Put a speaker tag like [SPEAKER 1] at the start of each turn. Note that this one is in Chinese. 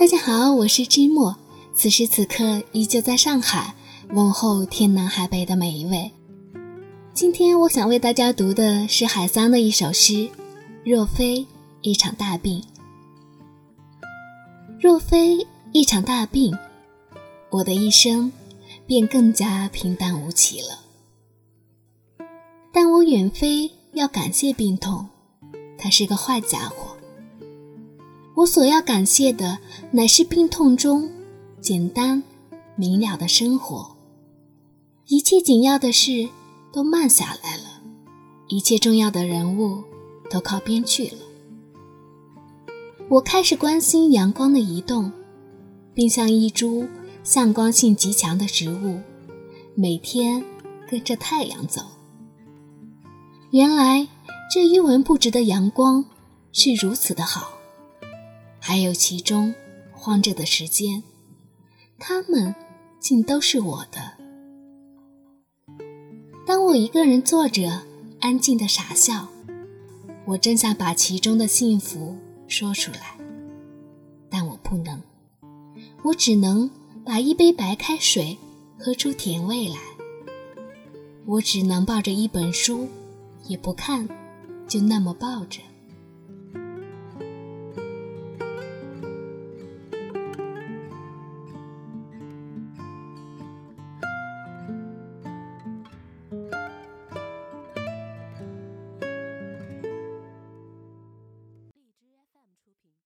[SPEAKER 1] 大家好，我是芝墨，此时此刻依旧在上海，问候天南海北的每一位。今天我想为大家读的是海桑的一首诗《若非一场大病》。若非一场大病，我的一生便更加平淡无奇了。但我远非要感谢病痛，它是个坏家伙。我所要感谢的，乃是病痛中简单明了的生活。一切紧要的事都慢下来了，一切重要的人物都靠边去了。我开始关心阳光的移动，并像一株向光性极强的植物，每天跟着太阳走。原来这一文不值的阳光是如此的好。还有其中慌着的时间，他们竟都是我的。当我一个人坐着，安静的傻笑，我真想把其中的幸福说出来，但我不能。我只能把一杯白开水喝出甜味来。我只能抱着一本书，也不看，就那么抱着。